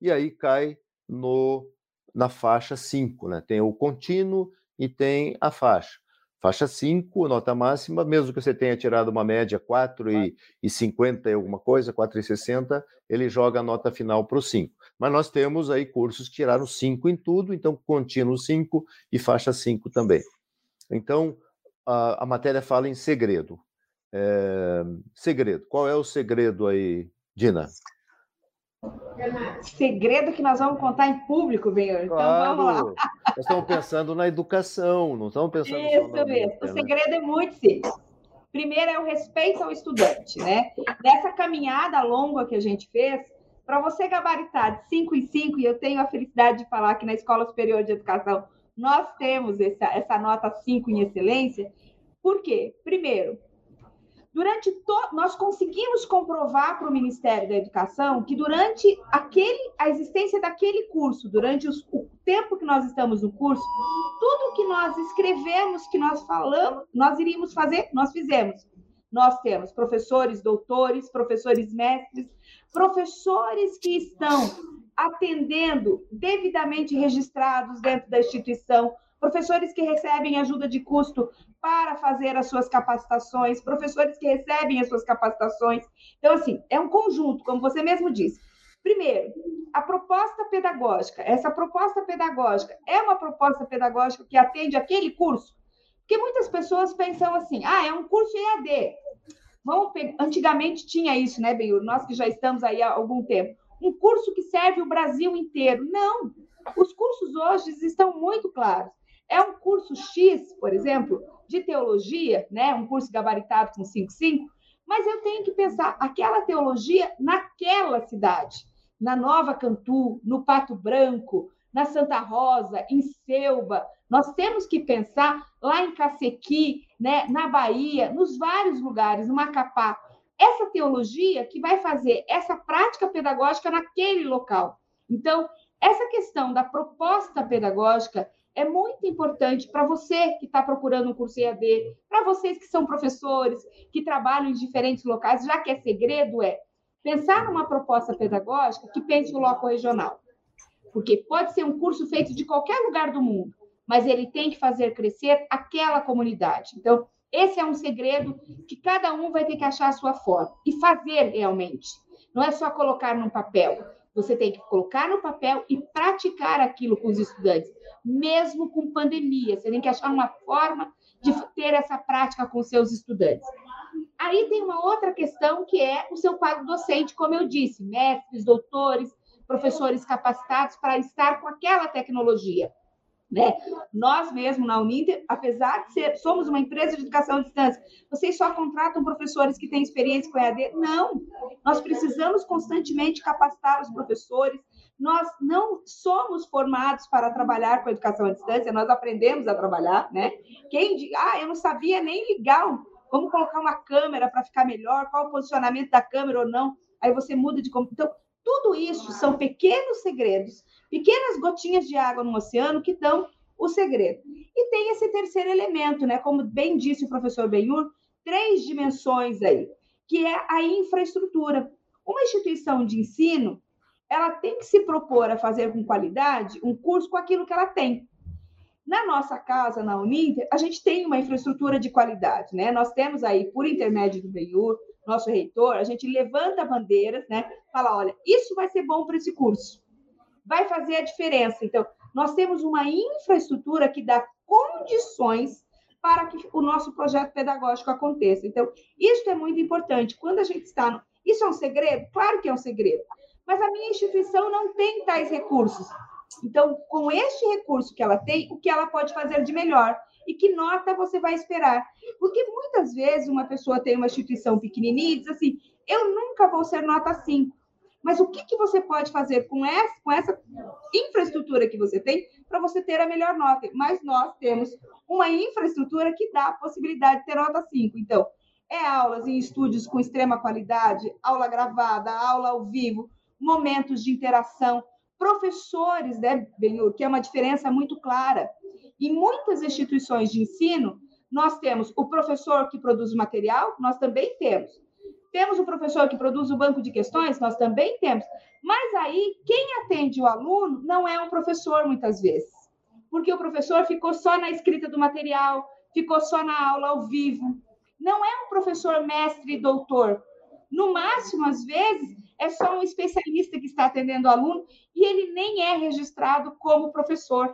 E aí cai no na faixa 5, né? Tem o contínuo e tem a faixa. Faixa 5, nota máxima, mesmo que você tenha tirado uma média 4,50 e alguma coisa, 4,60, ele joga a nota final para o 5. Mas nós temos aí cursos que tiraram 5 em tudo, então contínuo 5 e faixa 5 também. Então, a, a matéria fala em segredo. É, segredo. Qual é o segredo aí, Dina? Segredo que nós vamos contar em público, Benhor. Então claro. vamos lá. Nós estamos pensando na educação, não estamos pensando Isso só na mesmo. o né? segredo é muito simples. Primeiro é o respeito ao estudante, né? Nessa caminhada longa que a gente fez, para você gabaritar de 5 em 5, e eu tenho a felicidade de falar que na Escola Superior de Educação nós temos essa, essa nota 5 em excelência, por quê? Primeiro, Durante to... nós conseguimos comprovar para o Ministério da Educação que durante aquele a existência daquele curso, durante os... o tempo que nós estamos no curso, tudo que nós escrevemos, que nós falamos, nós iríamos fazer, nós fizemos. Nós temos professores, doutores, professores mestres, professores que estão atendendo devidamente registrados dentro da instituição, professores que recebem ajuda de custo para fazer as suas capacitações, professores que recebem as suas capacitações. Então, assim, é um conjunto, como você mesmo disse. Primeiro, a proposta pedagógica. Essa proposta pedagógica é uma proposta pedagógica que atende aquele curso? Porque muitas pessoas pensam assim: ah, é um curso EAD. Vamos Antigamente tinha isso, né, Benhur? Nós que já estamos aí há algum tempo. Um curso que serve o Brasil inteiro. Não! Os cursos hoje estão muito claros. É um curso X, por exemplo, de teologia, né? um curso gabaritado com 5,5, mas eu tenho que pensar aquela teologia naquela cidade, na Nova Cantu, no Pato Branco, na Santa Rosa, em Selva. Nós temos que pensar lá em Cacequi, né, na Bahia, nos vários lugares, no Macapá. Essa teologia que vai fazer essa prática pedagógica naquele local. Então, essa questão da proposta pedagógica é muito importante para você que está procurando um curso EAD, para vocês que são professores, que trabalham em diferentes locais, já que é segredo, é pensar numa proposta pedagógica que pense no local regional. Porque pode ser um curso feito de qualquer lugar do mundo, mas ele tem que fazer crescer aquela comunidade. Então, esse é um segredo que cada um vai ter que achar a sua forma e fazer realmente. Não é só colocar no papel. Você tem que colocar no papel e praticar aquilo com os estudantes mesmo com pandemia. Você tem que achar uma forma de ter essa prática com seus estudantes. Aí tem uma outra questão que é o seu quadro docente, como eu disse, mestres, doutores, professores capacitados para estar com aquela tecnologia. Né? Nós mesmo na Uninter, apesar de ser, somos uma empresa de educação à distância, vocês só contratam professores que têm experiência com EAD? Não. Nós precisamos constantemente capacitar os professores, nós não somos formados para trabalhar com educação à distância, nós aprendemos a trabalhar, né? Quem diz, ah, eu não sabia nem ligar, como colocar uma câmera para ficar melhor, qual o posicionamento da câmera ou não, aí você muda de Então, tudo isso são pequenos segredos, pequenas gotinhas de água no oceano que dão o segredo. E tem esse terceiro elemento, né? Como bem disse o professor Benhur, três dimensões aí, que é a infraestrutura. Uma instituição de ensino, ela tem que se propor a fazer com qualidade um curso com aquilo que ela tem. Na nossa casa, na Uninter, a gente tem uma infraestrutura de qualidade, né? Nós temos aí, por intermédio do Benhur, nosso reitor, a gente levanta bandeiras, né? Fala, olha, isso vai ser bom para esse curso, vai fazer a diferença. Então, nós temos uma infraestrutura que dá condições para que o nosso projeto pedagógico aconteça. Então, isso é muito importante. Quando a gente está no... Isso é um segredo? Claro que é um segredo mas a minha instituição não tem tais recursos. Então, com este recurso que ela tem, o que ela pode fazer de melhor? E que nota você vai esperar? Porque muitas vezes uma pessoa tem uma instituição pequenininha e diz assim: eu nunca vou ser nota 5. Mas o que, que você pode fazer com essa, com essa infraestrutura que você tem para você ter a melhor nota? Mas nós temos uma infraestrutura que dá a possibilidade de ter nota 5. Então, é aulas em estúdios com extrema qualidade, aula gravada, aula ao vivo, momentos de interação, professores, né, Benhur, que é uma diferença muito clara. Em muitas instituições de ensino, nós temos o professor que produz o material, nós também temos. Temos o professor que produz o banco de questões, nós também temos. Mas aí, quem atende o aluno não é um professor, muitas vezes. Porque o professor ficou só na escrita do material, ficou só na aula ao vivo. Não é um professor mestre e doutor. No máximo, às vezes, é só um especialista que está atendendo o aluno e ele nem é registrado como professor,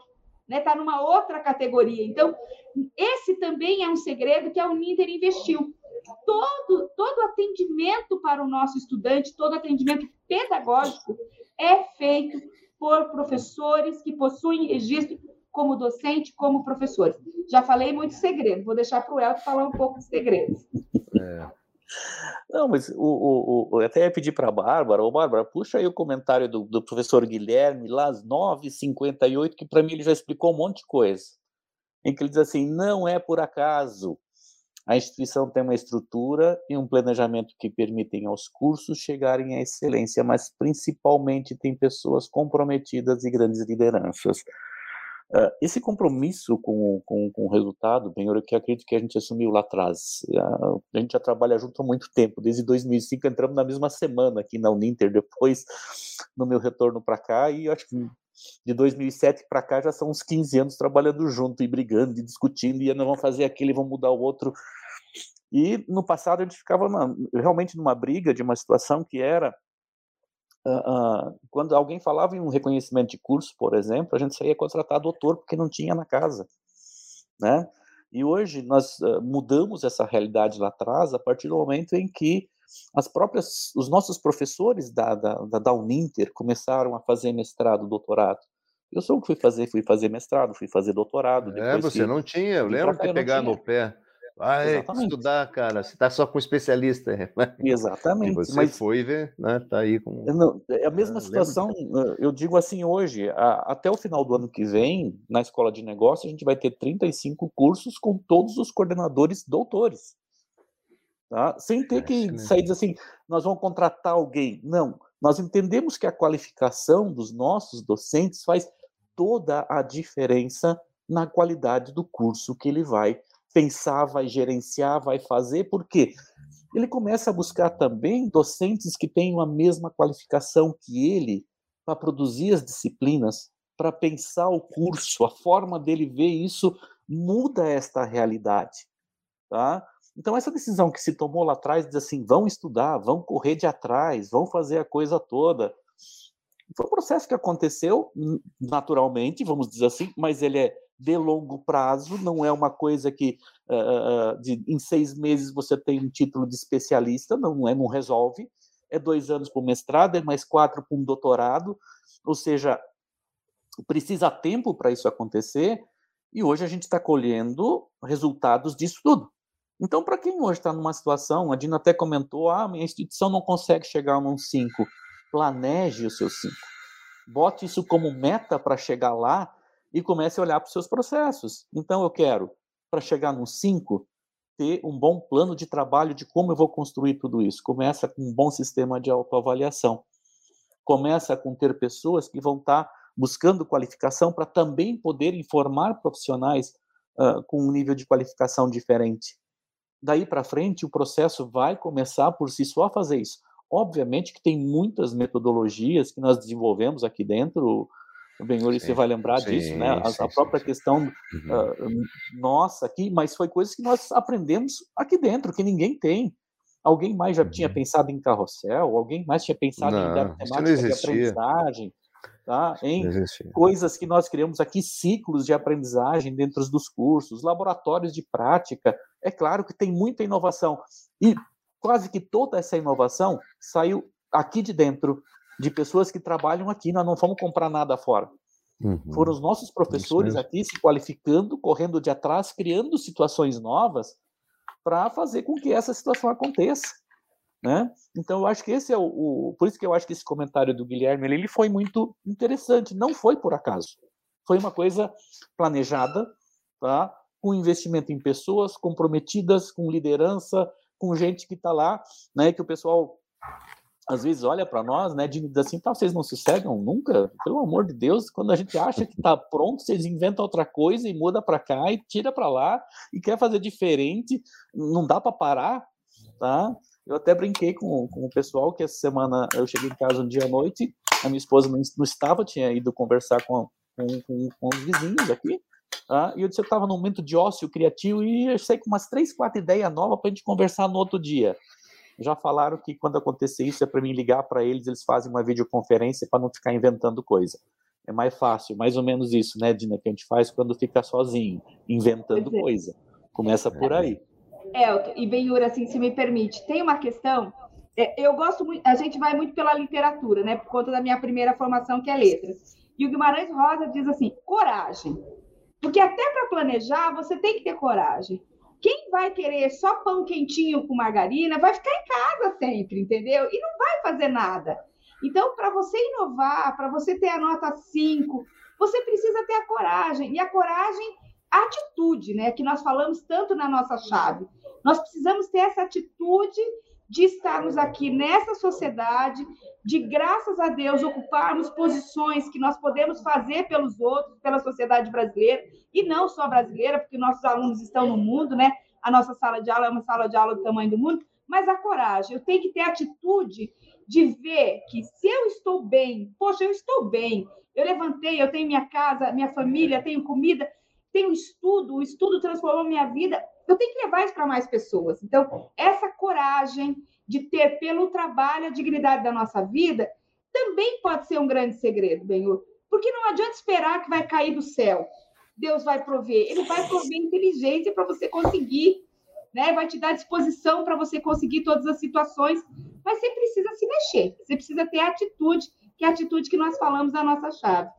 está né? Tá numa outra categoria. Então, esse também é um segredo que a Uninter investiu. Todo, todo atendimento para o nosso estudante, todo atendimento pedagógico é feito por professores que possuem registro como docente, como professores. Já falei muito segredo, vou deixar para o Elton falar um pouco de segredos. É. Não, mas o, o, o, até pedir para a Bárbara, ô Bárbara, puxa aí o comentário do, do professor Guilherme, lá às 9h58, que para mim ele já explicou um monte de coisa. Em que ele diz assim: não é por acaso A instituição tem uma estrutura e um planejamento que permitem aos cursos chegarem à excelência, mas principalmente tem pessoas comprometidas e grandes lideranças. Uh, esse compromisso com, com, com o resultado, bem, eu que acredito que a gente assumiu lá atrás. Uh, a gente já trabalha junto há muito tempo, desde 2005 entramos na mesma semana aqui na Uninter, depois no meu retorno para cá, e acho que de 2007 para cá já são uns 15 anos trabalhando junto e brigando e discutindo, e não vamos fazer aquilo e vamos mudar o outro. E no passado a gente ficava uma, realmente numa briga de uma situação que era uh, uh, quando alguém falava em um reconhecimento de curso, por exemplo, a gente saía contratar doutor porque não tinha na casa, né? E hoje nós uh, mudamos essa realidade lá atrás a partir do momento em que as próprias, os nossos professores da, da, da, da Uninter começaram a fazer mestrado, doutorado. Eu sou o que fui fazer, fui fazer mestrado, fui fazer doutorado. É, você não tinha, eu lembro de pegar no pé. Vai Exatamente. estudar, cara. Você está só com especialista. Exatamente. E você mas... foi ver, né? Tá aí com. Não, é a mesma ah, situação. Lembro. Eu digo assim hoje, a, até o final do ano que vem, na escola de negócio, a gente vai ter 35 cursos com todos os coordenadores doutores. Tá? Sem ter que né? sair dizer assim, nós vamos contratar alguém. Não, nós entendemos que a qualificação dos nossos docentes faz toda a diferença na qualidade do curso que ele vai pensar, vai gerenciar, vai fazer, porque ele começa a buscar também docentes que tenham a mesma qualificação que ele para produzir as disciplinas, para pensar o curso, a forma dele ver isso muda esta realidade, tá? Então essa decisão que se tomou lá atrás de assim, vão estudar, vão correr de atrás, vão fazer a coisa toda, foi um processo que aconteceu naturalmente, vamos dizer assim, mas ele é de longo prazo, não é uma coisa que uh, de, em seis meses você tem um título de especialista, não é, não resolve. É dois anos para o mestrado, é mais quatro para um doutorado, ou seja, precisa tempo para isso acontecer, e hoje a gente está colhendo resultados disso tudo. Então, para quem hoje está numa situação, a Dina até comentou, ah, minha instituição não consegue chegar num 5, planeje o seu 5. Bote isso como meta para chegar lá e comece a olhar para os seus processos. Então, eu quero, para chegar no 5, ter um bom plano de trabalho de como eu vou construir tudo isso. Começa com um bom sistema de autoavaliação. Começa com ter pessoas que vão estar tá buscando qualificação para também poderem formar profissionais uh, com um nível de qualificação diferente. Daí para frente, o processo vai começar por si só a fazer isso. Obviamente que tem muitas metodologias que nós desenvolvemos aqui dentro, o Benhuri, você vai lembrar sim, disso, né? A, sim, a própria sim, questão uhum. uh, nossa aqui, mas foi coisas que nós aprendemos aqui dentro, que ninguém tem. Alguém mais já uhum. tinha pensado em carrossel? Alguém mais tinha pensado não, em temática de aprendizagem? Tá? Em coisas que nós criamos aqui, ciclos de aprendizagem dentro dos cursos, laboratórios de prática. É claro que tem muita inovação. E quase que toda essa inovação saiu aqui de dentro de pessoas que trabalham aqui, nós não fomos comprar nada fora. Uhum. Foram os nossos professores aqui se qualificando, correndo de atrás, criando situações novas para fazer com que essa situação aconteça. Né? Então, eu acho que esse é o, o, Por isso que eu acho que esse comentário do Guilherme ele foi muito interessante. Não foi por acaso. Foi uma coisa planejada, tá? com investimento em pessoas comprometidas, com liderança, com gente que está lá, né? que o pessoal às vezes olha para nós, né, de assim, tá, vocês não sossegam nunca? Pelo amor de Deus, quando a gente acha que está pronto, vocês inventam outra coisa e muda para cá e tira para lá e quer fazer diferente, não dá para parar, tá? Eu até brinquei com, com o pessoal que essa semana eu cheguei em casa um dia à noite, a minha esposa não, não estava, tinha ido conversar com, com, com, com os vizinhos aqui, tá? e eu disse eu estava num momento de ócio criativo e eu sei com umas três, quatro ideias novas para a gente conversar no outro dia já falaram que quando acontecer isso é para mim ligar para eles, eles fazem uma videoconferência para não ficar inventando coisa. É mais fácil, mais ou menos isso, né, Dina, que a gente faz quando fica sozinho, inventando é. coisa. Começa por é. aí. É, e Benhura, assim, se me permite, tem uma questão. É, eu gosto muito, a gente vai muito pela literatura, né, por conta da minha primeira formação, que é letras. E o Guimarães Rosa diz assim: coragem. Porque até para planejar, você tem que ter coragem. Quem vai querer só pão quentinho com margarina vai ficar em casa sempre, entendeu? E não vai fazer nada. Então, para você inovar, para você ter a nota 5, você precisa ter a coragem. E a coragem, atitude, né, que nós falamos tanto na nossa chave. Nós precisamos ter essa atitude de estarmos aqui nessa sociedade, de graças a Deus ocuparmos posições que nós podemos fazer pelos outros, pela sociedade brasileira, e não só brasileira, porque nossos alunos estão no mundo, né? A nossa sala de aula é uma sala de aula do tamanho do mundo, mas a coragem, eu tenho que ter atitude de ver que se eu estou bem, poxa, eu estou bem, eu levantei, eu tenho minha casa, minha família, tenho comida, tenho estudo, o estudo transformou minha vida, eu tenho que levar isso para mais pessoas. Então, essa coragem de ter pelo trabalho a dignidade da nossa vida também pode ser um grande segredo, Benhur. Porque não adianta esperar que vai cair do céu. Deus vai prover. Ele vai prover inteligência para você conseguir, né? Vai te dar disposição para você conseguir todas as situações. Mas você precisa se mexer. Você precisa ter atitude, que é a atitude que nós falamos da nossa chave.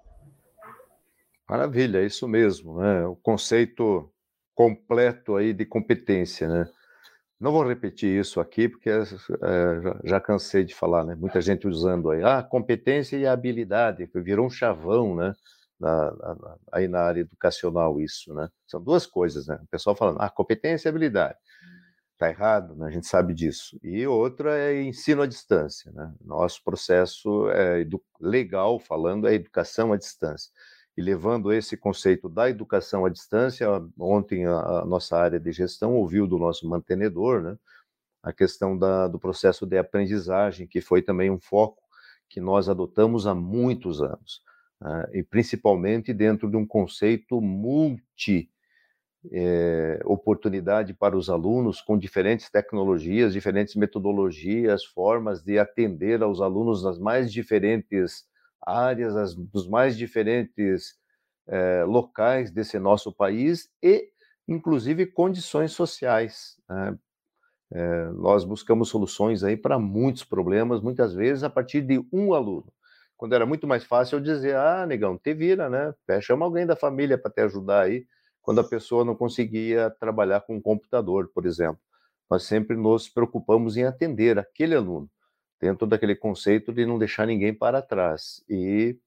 Maravilha, é isso mesmo, né? O conceito completo aí de competência, né? Não vou repetir isso aqui, porque é, já, já, cansei de falar, né? Muita gente usando aí, ah, competência e habilidade, virou um chavão, né? Na, na, aí na área educacional isso, né? São duas coisas, né? O pessoal falando, ah, competência e habilidade. Tá errado, né? A gente sabe disso. E outra é ensino à distância, né? Nosso processo é legal, falando, é educação à distância e levando esse conceito da educação à distância. Ontem a, a nossa área de gestão ouviu do nosso mantenedor, né, a questão da, do processo de aprendizagem, que foi também um foco que nós adotamos há muitos anos, né, e principalmente dentro de um conceito multi é, oportunidade para os alunos com diferentes tecnologias, diferentes metodologias, formas de atender aos alunos nas mais diferentes áreas, as, dos mais diferentes é, locais desse nosso país e, inclusive, condições sociais. Né? É, nós buscamos soluções aí para muitos problemas, muitas vezes a partir de um aluno. Quando era muito mais fácil eu dizer, ah, negão, te vira, né? Chama alguém da família para te ajudar aí, quando a pessoa não conseguia trabalhar com um computador, por exemplo. Nós sempre nos preocupamos em atender aquele aluno dentro daquele conceito de não deixar ninguém para trás. E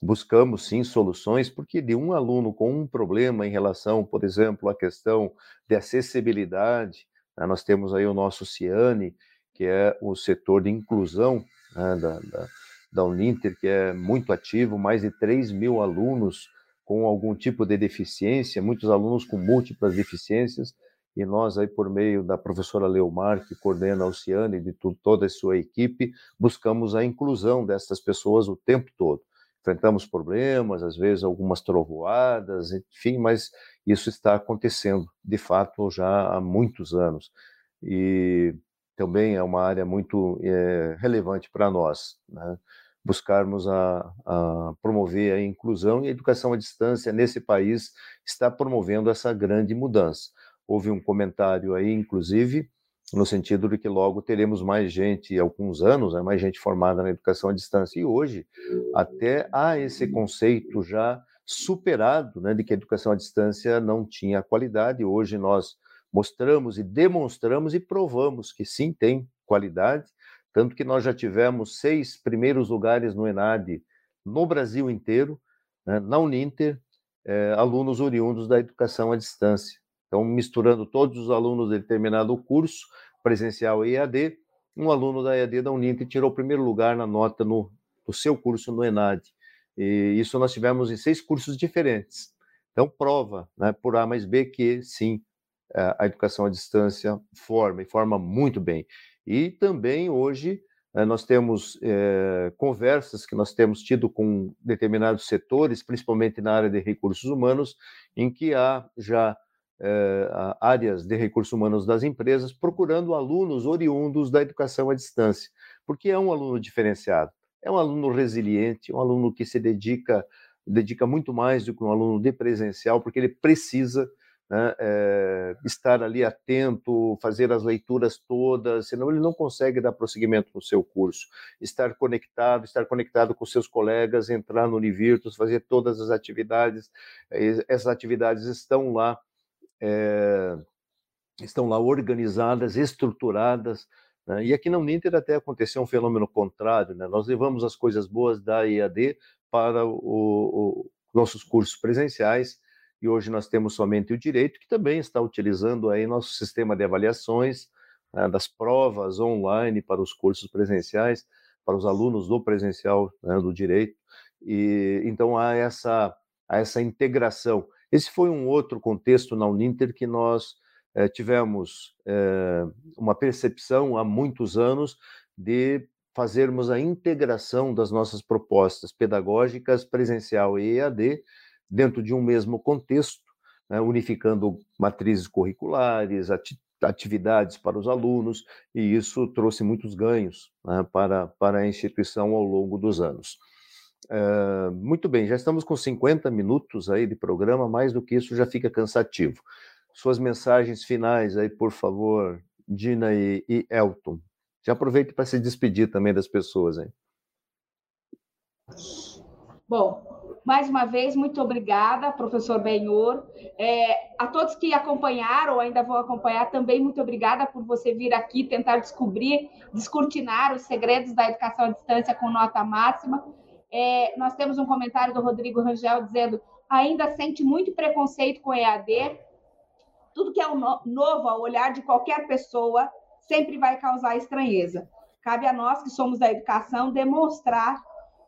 buscamos sim soluções, porque de um aluno com um problema em relação, por exemplo, à questão de acessibilidade, né, nós temos aí o nosso Ciane, que é o setor de inclusão né, da, da, da Uninter, que é muito ativo, mais de 3 mil alunos com algum tipo de deficiência, muitos alunos com múltiplas deficiências, e nós aí por meio da professora Leomar, que coordena a Oceane e de toda a sua equipe, buscamos a inclusão dessas pessoas o tempo todo. Enfrentamos problemas, às vezes algumas trovoadas, enfim, mas isso está acontecendo, de fato, já há muitos anos. E também é uma área muito é, relevante para nós, né? buscarmos a, a, promover a inclusão e a educação à distância nesse país está promovendo essa grande mudança houve um comentário aí, inclusive, no sentido de que logo teremos mais gente, alguns anos, né, mais gente formada na educação à distância. E hoje, até há esse conceito já superado, né, de que a educação à distância não tinha qualidade. Hoje nós mostramos e demonstramos e provamos que sim tem qualidade, tanto que nós já tivemos seis primeiros lugares no ENAD no Brasil inteiro, né, na Uninter, é, alunos oriundos da educação à distância. Então, misturando todos os alunos de determinado curso, presencial e EAD, um aluno da EAD da Uninter tirou o primeiro lugar na nota no, no seu curso no ENAD. E isso nós tivemos em seis cursos diferentes. Então, prova, né, por A mais B, que sim, a educação à distância forma, e forma muito bem. E também hoje eh, nós temos é, conversas que nós temos tido com determinados setores, principalmente na área de recursos humanos, em que há já eh, áreas de recursos humanos das empresas, procurando alunos oriundos da educação à distância, porque é um aluno diferenciado, é um aluno resiliente, um aluno que se dedica dedica muito mais do que um aluno de presencial, porque ele precisa né, é, estar ali atento, fazer as leituras todas, senão ele não consegue dar prosseguimento no seu curso. Estar conectado, estar conectado com seus colegas, entrar no Univirtus, fazer todas as atividades, essas atividades estão lá é, estão lá organizadas, estruturadas. Né? E aqui na Uninter até aconteceu um fenômeno contrário. Né? Nós levamos as coisas boas da EAD para o, o, nossos cursos presenciais e hoje nós temos somente o direito, que também está utilizando aí nosso sistema de avaliações né, das provas online para os cursos presenciais, para os alunos do presencial né, do direito, e então há essa, há essa integração. Esse foi um outro contexto na Uninter que nós eh, tivemos eh, uma percepção há muitos anos de fazermos a integração das nossas propostas pedagógicas presencial e EAD dentro de um mesmo contexto, né, unificando matrizes curriculares, ati atividades para os alunos, e isso trouxe muitos ganhos né, para, para a instituição ao longo dos anos. Uh, muito bem, já estamos com 50 minutos aí de programa, mais do que isso já fica cansativo. Suas mensagens finais aí, por favor, Dina e, e Elton. Já aproveite para se despedir também das pessoas aí. Bom, mais uma vez, muito obrigada, professor Benhor. É, a todos que acompanharam ou ainda vão acompanhar, também muito obrigada por você vir aqui tentar descobrir, descortinar os segredos da educação à distância com nota máxima. É, nós temos um comentário do Rodrigo Rangel dizendo ainda sente muito preconceito com EAD. Tudo que é novo ao olhar de qualquer pessoa sempre vai causar estranheza. Cabe a nós que somos da educação demonstrar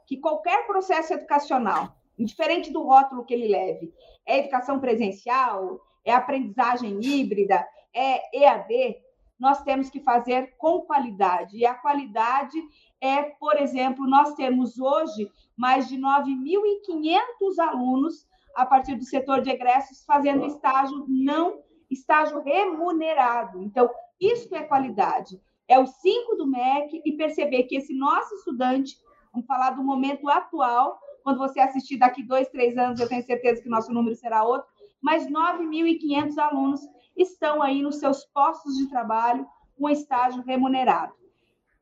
que qualquer processo educacional, indiferente do rótulo que ele leve, é educação presencial, é aprendizagem híbrida, é EAD, nós temos que fazer com qualidade. E a qualidade é, por exemplo, nós temos hoje mais de 9.500 alunos a partir do setor de egressos fazendo estágio não estágio remunerado. Então, isso é qualidade. É o 5 do MEC e perceber que esse nosso estudante, vamos falar do momento atual, quando você assistir daqui dois, três anos, eu tenho certeza que o nosso número será outro, mas 9.500 alunos estão aí nos seus postos de trabalho com estágio remunerado.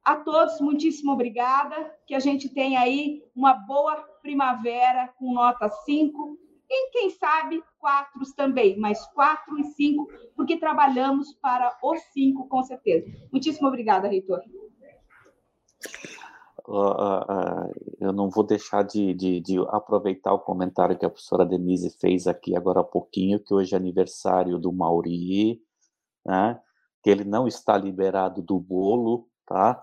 A todos, muitíssimo obrigada, que a gente tenha aí uma boa primavera com nota 5 e, quem sabe, quatro também, mas quatro e cinco, porque trabalhamos para os cinco, com certeza. Muitíssimo obrigada, reitor. Uh, uh, uh, eu não vou deixar de, de, de, aproveitar o comentário que a professora Denise fez aqui agora há pouquinho, que hoje é aniversário do Mauri, né, que ele não está liberado do bolo, tá?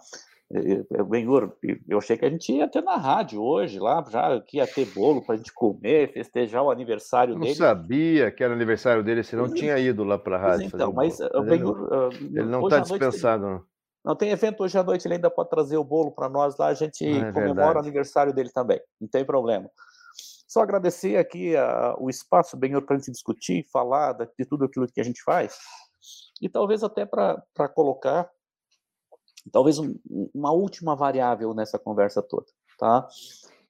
Benhur, eu achei que a gente ia ter na rádio hoje, lá, já que ia ter bolo para a gente comer, festejar o aniversário não dele. Não sabia que era aniversário dele, se não tinha ido lá para a rádio. Então, mas, mas Benhur, ele não está dispensado. Noite, não tem evento hoje à noite, ele ainda pode trazer o bolo para nós lá, a gente é comemora verdade. o aniversário dele também, não tem problema. Só agradecer aqui a, o espaço, Benhur, para a gente discutir, falar de tudo aquilo que a gente faz, e talvez até para colocar Talvez um, uma última variável nessa conversa toda, tá?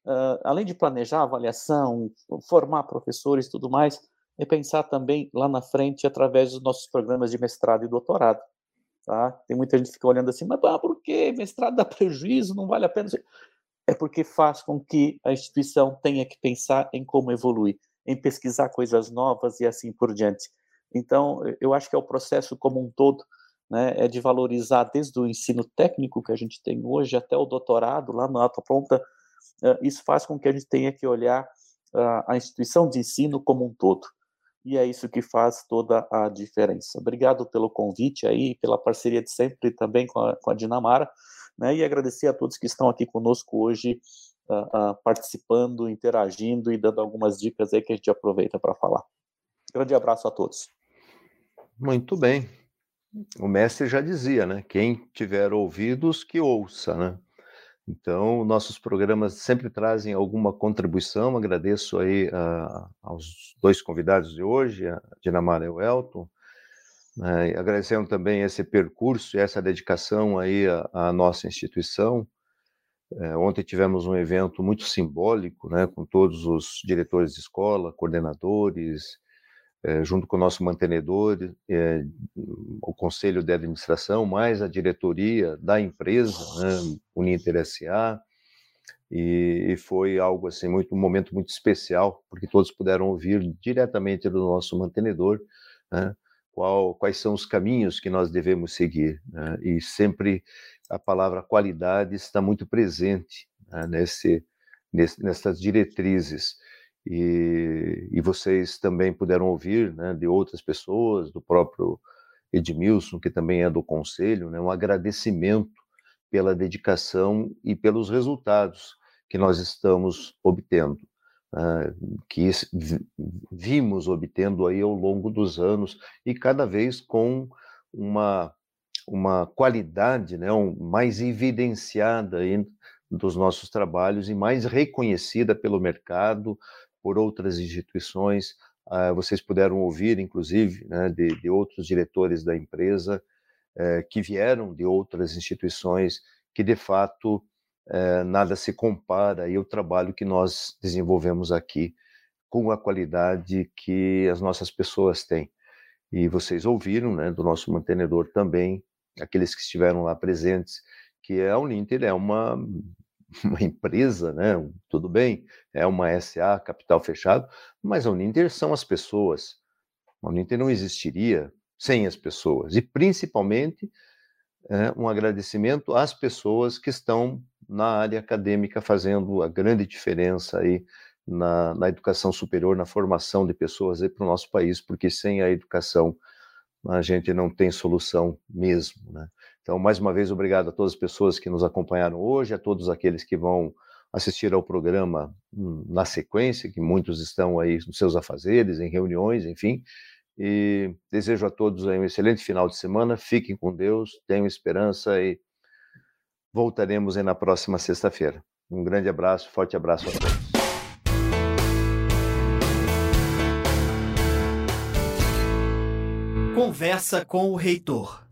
Uh, além de planejar avaliação, formar professores e tudo mais, é pensar também lá na frente através dos nossos programas de mestrado e doutorado. Tá? Tem muita gente que fica olhando assim, mas ah, por que mestrado dá prejuízo, não vale a pena? É porque faz com que a instituição tenha que pensar em como evoluir, em pesquisar coisas novas e assim por diante. Então, eu acho que é o processo como um todo né, é de valorizar desde o ensino técnico que a gente tem hoje até o doutorado, lá na alta pronta, uh, isso faz com que a gente tenha que olhar uh, a instituição de ensino como um todo. E é isso que faz toda a diferença. Obrigado pelo convite aí, pela parceria de sempre também com a, com a Dinamara, né, e agradecer a todos que estão aqui conosco hoje, uh, participando, interagindo e dando algumas dicas aí que a gente aproveita para falar. Grande abraço a todos. Muito bem o mestre já dizia, né? Quem tiver ouvidos, que ouça, né? Então, nossos programas sempre trazem alguma contribuição. Agradeço aí uh, aos dois convidados de hoje, a Dinamara e o Elton. Uh, agradecendo também esse percurso e essa dedicação aí à, à nossa instituição. Uh, ontem tivemos um evento muito simbólico, né, com todos os diretores de escola, coordenadores, é, junto com o nosso mantenedor, é, o conselho de administração, mais a diretoria da empresa, né, Uninter SA, e, foi algo assim muito um momento muito especial, porque todos puderam ouvir diretamente do nosso mantenedor, né, qual, quais são os caminhos que nós devemos seguir, né, e sempre a palavra qualidade está muito presente né, nesse, nesse, nessas diretrizes E, e vocês também puderam ouvir né, de outras pessoas, do próprio Edmilson, que também é do conselho, né, um agradecimento pela dedicação e pelos resultados que nós estamos obtendo, né, que vimos obtendo aí ao longo dos anos e cada vez com uma, uma qualidade né, um, mais evidenciada aí dos nossos trabalhos e mais reconhecida pelo mercado, por outras instituições. Uh, vocês puderam ouvir, inclusive, né, de, de, outros diretores da empresa uh, que vieram de outras instituições que, de fato, uh, nada se compara ao trabalho que nós desenvolvemos aqui com a qualidade que as nossas pessoas têm. E vocês ouviram né, do nosso mantenedor também, aqueles que estiveram lá presentes, que a Uninter é uma uma empresa, né? Tudo bem, é uma SA, capital fechado, mas a Uninter são as pessoas. A Uninter não existiria sem as pessoas. E principalmente é, um agradecimento às pessoas que estão na área acadêmica fazendo a grande diferença aí na, na educação superior, na formação de pessoas aí para o nosso país, porque sem a educação a gente não tem solução mesmo, né? Então, mais uma vez, obrigado a todas as pessoas que nos acompanharam hoje, a todos aqueles que vão assistir ao programa hum, na sequência, que muitos estão aí nos seus afazeres, em reuniões, enfim. E desejo a todos um excelente final de semana. Fiquem com Deus, tenham esperança e voltaremos aí na próxima sexta-feira. Um grande abraço, forte abraço a todos. Conversa com o reitor.